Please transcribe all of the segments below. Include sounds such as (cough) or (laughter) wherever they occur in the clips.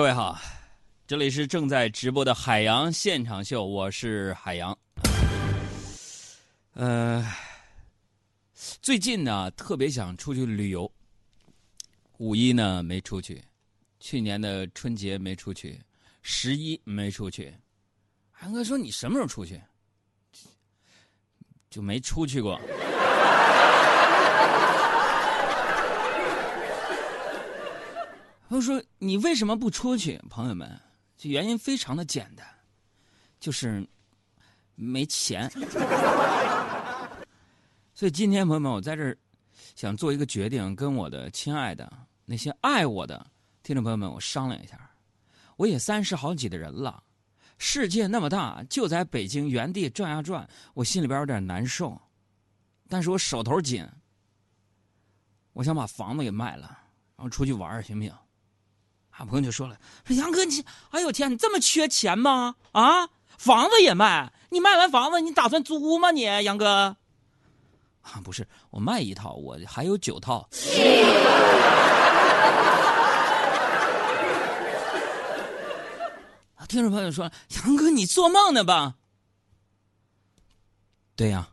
各位好，这里是正在直播的海洋现场秀，我是海洋。呃，最近呢，特别想出去旅游。五一呢没出去，去年的春节没出去，十一没出去。韩哥说：“你什么时候出去？”就没出去过。他说：“你为什么不出去？”朋友们，这原因非常的简单，就是没钱。(laughs) 所以今天，朋友们，我在这儿想做一个决定，跟我的亲爱的那些爱我的听众朋友们，我商量一下。我也三十好几的人了，世界那么大，就在北京原地转呀转，我心里边有点难受。但是我手头紧，我想把房子给卖了，然后出去玩行不行？朋友就说了：“说杨哥，你哎呦天，你这么缺钱吗？啊，房子也卖？你卖完房子，你打算租吗？你杨哥？啊，不是，我卖一套，我还有九套。听众朋友说：杨哥，你做梦呢吧？对呀。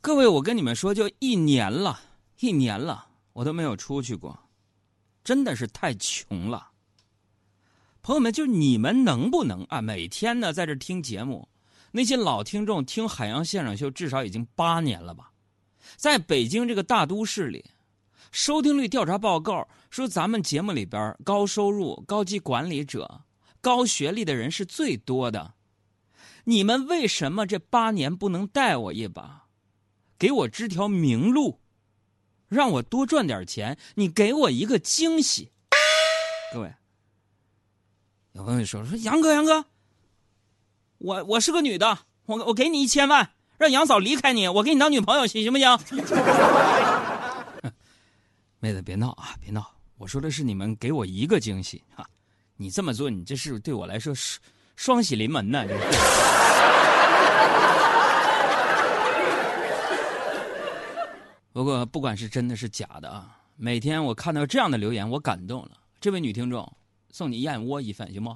各位，我跟你们说，就一年了，一年了。”我都没有出去过，真的是太穷了。朋友们，就你们能不能啊？每天呢，在这听节目，那些老听众听海洋现场秀至少已经八年了吧？在北京这个大都市里，收听率调查报告说，咱们节目里边高收入、高级管理者、高学历的人是最多的。你们为什么这八年不能带我一把，给我指条明路？让我多赚点钱，你给我一个惊喜。各位，有朋友说说杨哥，杨哥，我我是个女的，我我给你一千万，让杨嫂离开你，我给你当女朋友，行行不行？(laughs) 妹子别闹啊，别闹！我说的是你们给我一个惊喜啊！你这么做，你这是对我来说是双喜临门呢。不过，不管是真的是假的啊，每天我看到这样的留言，我感动了。这位女听众，送你燕窝一份，行不？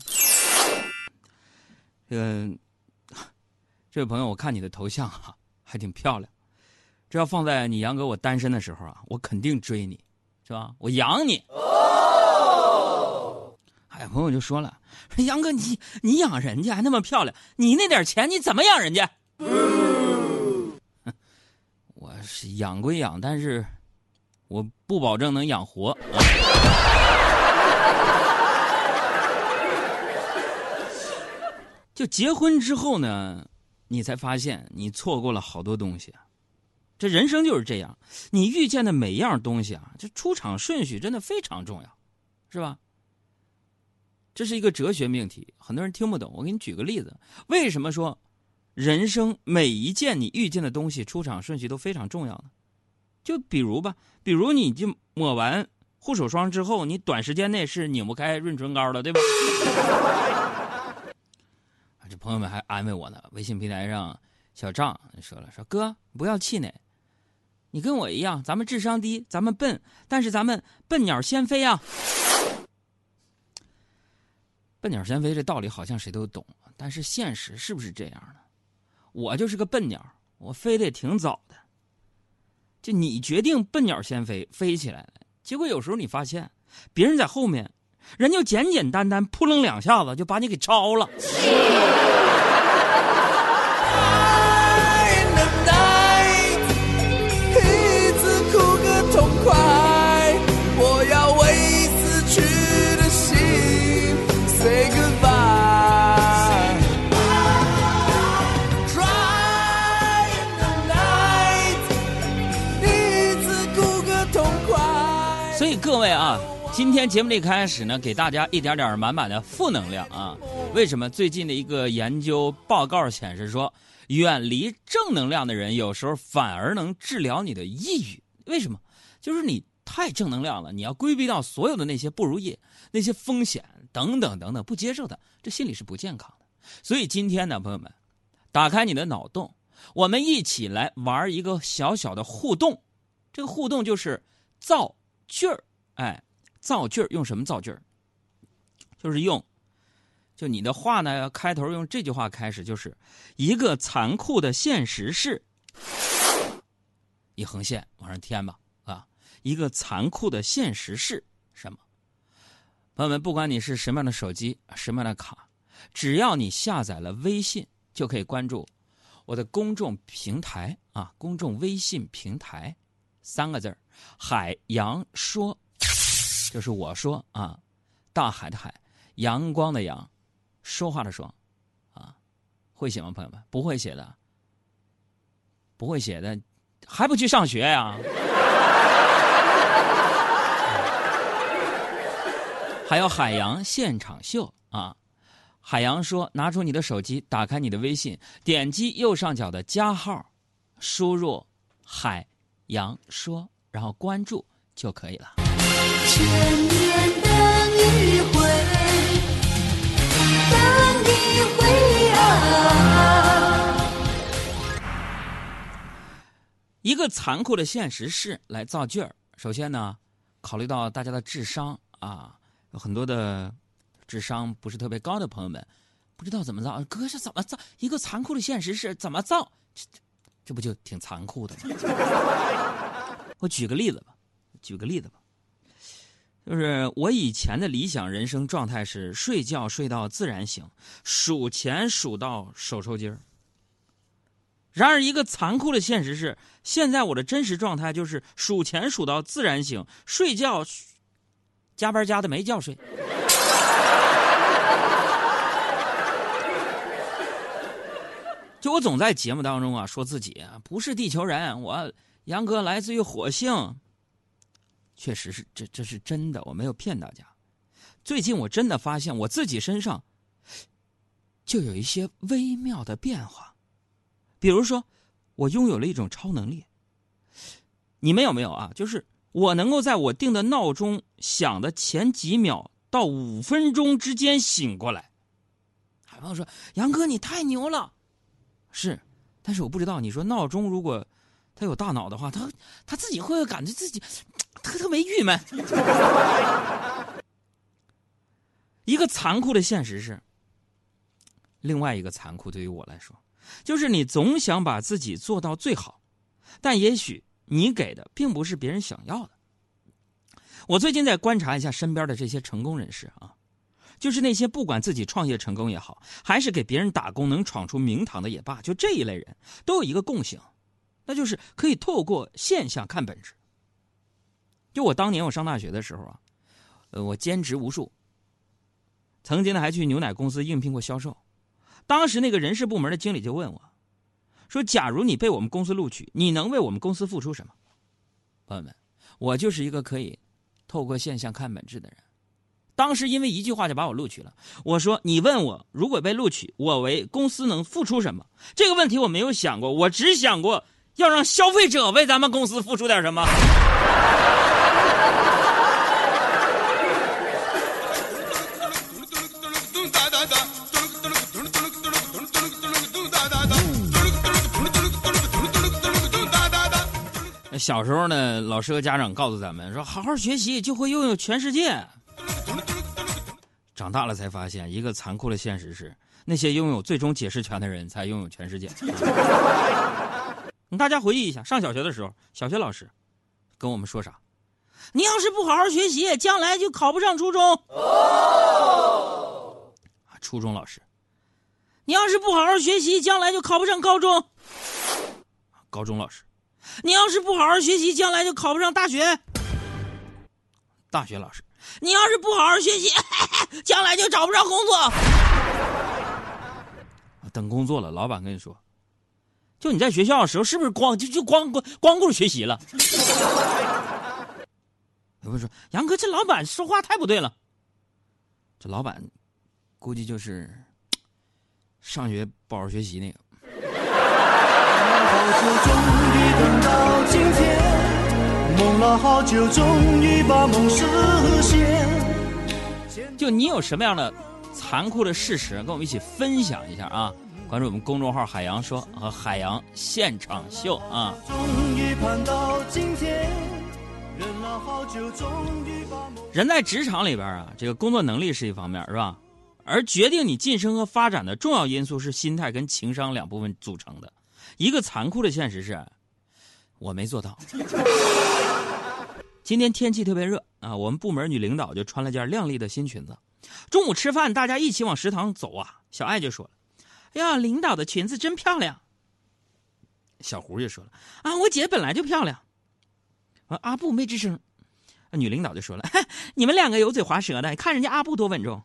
这个，这位朋友，我看你的头像哈，还挺漂亮。这要放在你杨哥我单身的时候啊，我肯定追你，是吧？我养你。哎，朋友就说了，杨哥你你养人家还那么漂亮，你那点钱你怎么养人家？养归养，但是我不保证能养活。就结婚之后呢，你才发现你错过了好多东西。这人生就是这样，你遇见的每一样东西啊，这出场顺序真的非常重要，是吧？这是一个哲学命题，很多人听不懂。我给你举个例子，为什么说？人生每一件你遇见的东西，出场顺序都非常重要的。就比如吧，比如你就抹完护手霜之后，你短时间内是拧不开润唇膏的，对吧？(laughs) 这朋友们还安慰我呢。微信平台上，小张说了：“说哥不要气馁，你跟我一样，咱们智商低，咱们笨，但是咱们笨鸟先飞啊！笨鸟先飞这道理好像谁都懂，但是现实是不是这样的？”我就是个笨鸟，我飞得也挺早的。就你决定笨鸟先飞，飞起来了。结果有时候你发现，别人在后面，人就简简单单扑棱两下子就把你给超了。今天节目的一开始呢，给大家一点点满满的负能量啊！为什么？最近的一个研究报告显示说，远离正能量的人，有时候反而能治疗你的抑郁。为什么？就是你太正能量了，你要规避到所有的那些不如意、那些风险等等等等，不接受的，这心理是不健康的。所以今天呢，朋友们，打开你的脑洞，我们一起来玩一个小小的互动。这个互动就是造句儿。哎，造句儿用什么造句儿？就是用，就你的话呢，开头用这句话开始，就是一个残酷的现实是，一横线往上添吧，啊，一个残酷的现实是什么？朋友们，不管你是什么样的手机，什么样的卡，只要你下载了微信，就可以关注我的公众平台啊，公众微信平台，三个字儿海洋说，就是我说啊，大海的海，阳光的阳，说话的说，啊，会写吗，朋友们？不会写的，不会写的，还不去上学呀？(laughs) 还有海洋现场秀啊！海洋说：“拿出你的手机，打开你的微信，点击右上角的加号，输入‘海洋说’，然后关注就可以了。”千年等一回，等一回啊！一个残酷的现实是来造句儿。首先呢，考虑到大家的智商啊。有很多的智商不是特别高的朋友们，不知道怎么造。哥是怎么造？一个残酷的现实是怎么造？这这不就挺残酷的吗？我举个例子吧，举个例子吧，就是我以前的理想人生状态是睡觉睡到自然醒，数钱数到手抽筋儿。然而，一个残酷的现实是，现在我的真实状态就是数钱数到自然醒，睡觉。加班加的没觉睡，就我总在节目当中啊说自己不是地球人，我杨哥来自于火星。确实是这这是真的，我没有骗大家。最近我真的发现我自己身上就有一些微妙的变化，比如说我拥有了一种超能力。你们有没有啊？就是。我能够在我定的闹钟响的前几秒到五分钟之间醒过来。海朋友说：“杨哥，你太牛了。”是，但是我不知道，你说闹钟如果它有大脑的话，它它自己会不会感觉自己特特别郁闷？一个残酷的现实是，另外一个残酷对于我来说，就是你总想把自己做到最好，但也许。你给的并不是别人想要的。我最近在观察一下身边的这些成功人士啊，就是那些不管自己创业成功也好，还是给别人打工能闯出名堂的也罢，就这一类人都有一个共性，那就是可以透过现象看本质。就我当年我上大学的时候啊，呃，我兼职无数，曾经呢还去牛奶公司应聘过销售，当时那个人事部门的经理就问我。说：“假如你被我们公司录取，你能为我们公司付出什么？”朋友们，我就是一个可以透过现象看本质的人。当时因为一句话就把我录取了。我说：“你问我如果被录取，我为公司能付出什么？”这个问题我没有想过，我只想过要让消费者为咱们公司付出点什么。小时候呢，老师和家长告诉咱们说：“好好学习，就会拥有全世界。”长大了才发现，一个残酷的现实是，那些拥有最终解释权的人才拥有全世界。(laughs) 大家回忆一下，上小学的时候，小学老师跟我们说啥？你要是不好好学习，将来就考不上初中。哦。初中老师，你要是不好好学习，将来就考不上高中。高中老师。你要是不好好学习，将来就考不上大学。大学老师，你要是不好好学习，(laughs) 将来就找不着工作。等工作了，老板跟你说，就你在学校的时候，是不是光就就光光光顾着学习了？(laughs) 有人说，杨哥，这老板说话太不对了。这老板，估计就是上学不好好学习那个。终于等到今天，梦了好久，终于把梦实现。就你有什么样的残酷的事实，跟我们一起分享一下啊！关注我们公众号“海洋说”和“海洋现场秀”啊！终于盼到今天，忍了好久，终于把梦。人在职场里边啊，这个工作能力是一方面，是吧？而决定你晋升和发展的重要因素是心态跟情商两部分组成的。一个残酷的现实是，我没做到。今天天气特别热啊，我们部门女领导就穿了件靓丽的新裙子。中午吃饭，大家一起往食堂走啊，小艾就说了：“哎呀，领导的裙子真漂亮。”小胡就说了：“啊，我姐本来就漂亮。”啊，阿布没吱声。女领导就说了：“ (laughs) 你们两个油嘴滑舌的，看人家阿布多稳重。”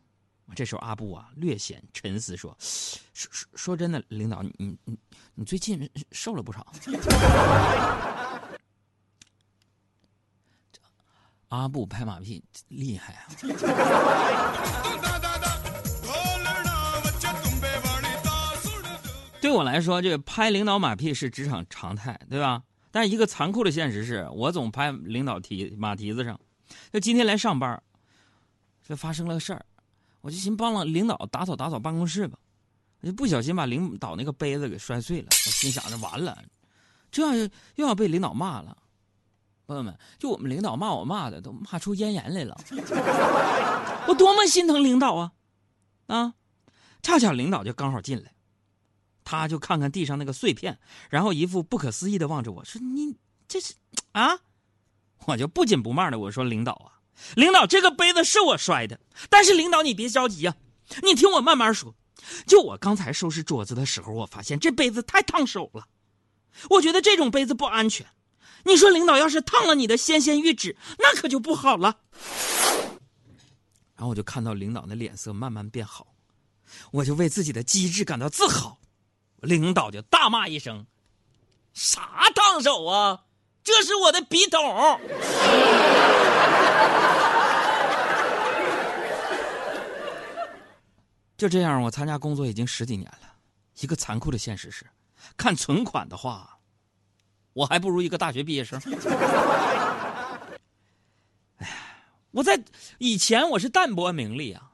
这时候阿布啊略显沉思，说：“说说说真的，领导，你你你最近瘦了不少。”阿布拍马屁厉害啊！对我来说，这个拍领导马屁是职场常态，对吧？但是一个残酷的现实是我总拍领导蹄马蹄子上。就今天来上班，这发生了个事儿，我就寻帮了领导打扫打扫办公室吧，我就不小心把领导那个杯子给摔碎了。我心想着完了，这样又要被领导骂了。朋友们，就我们领导骂我骂的都骂出咽炎来了，我多么心疼领导啊！啊，恰巧领导就刚好进来。他就看看地上那个碎片，然后一副不可思议的望着我说：“你这是啊？”我就不紧不慢的我说：“领导啊，领导，这个杯子是我摔的，但是领导你别着急啊，你听我慢慢说。就我刚才收拾桌子的时候，我发现这杯子太烫手了，我觉得这种杯子不安全。你说领导要是烫了你的纤纤玉指，那可就不好了。”然后我就看到领导的脸色慢慢变好，我就为自己的机智感到自豪。领导就大骂一声：“啥烫手啊？这是我的笔筒！” (laughs) 就这样，我参加工作已经十几年了。一个残酷的现实是，看存款的话，我还不如一个大学毕业生。(laughs) 哎呀，我在以前我是淡泊名利啊，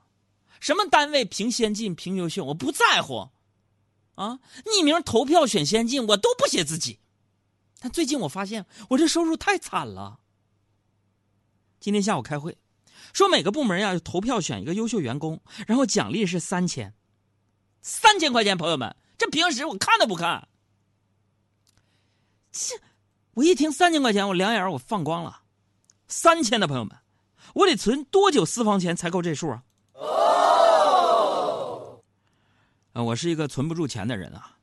什么单位评先进、评优秀，我不在乎。啊！匿名投票选先进，我都不写自己。但最近我发现，我这收入太惨了。今天下午开会，说每个部门要投票选一个优秀员工，然后奖励是三千，三千块钱。朋友们，这平时我看都不看。这，我一听三千块钱，我两眼我放光了。三千的朋友们，我得存多久私房钱才够这数啊？啊，我是一个存不住钱的人啊！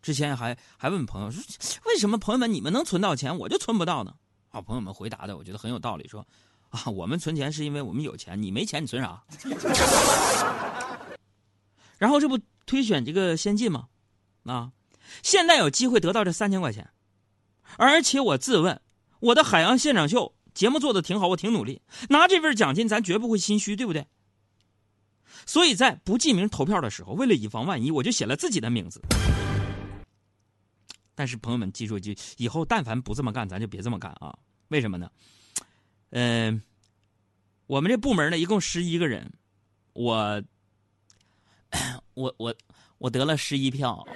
之前还还问朋友说，为什么朋友们你们能存到钱，我就存不到呢？啊，朋友们回答的我觉得很有道理，说啊，我们存钱是因为我们有钱，你没钱你存啥？(laughs) 然后这不推选这个先进吗？啊，现在有机会得到这三千块钱，而且我自问，我的海洋现场秀节目做的挺好，我挺努力，拿这份奖金咱绝不会心虚，对不对？所以在不记名投票的时候，为了以防万一，我就写了自己的名字。但是朋友们记住一句：以后但凡不这么干，咱就别这么干啊！为什么呢？嗯，我们这部门呢一共十一个人，我，我我我得了十一票，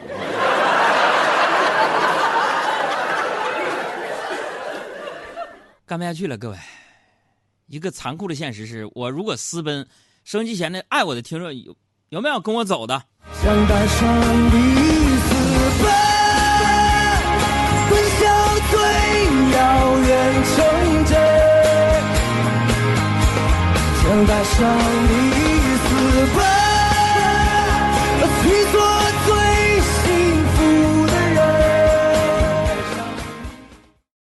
干不下去了，各位。一个残酷的现实是我如果私奔。收音机前的爱我的听众有有没有跟我走的？想带上你带上你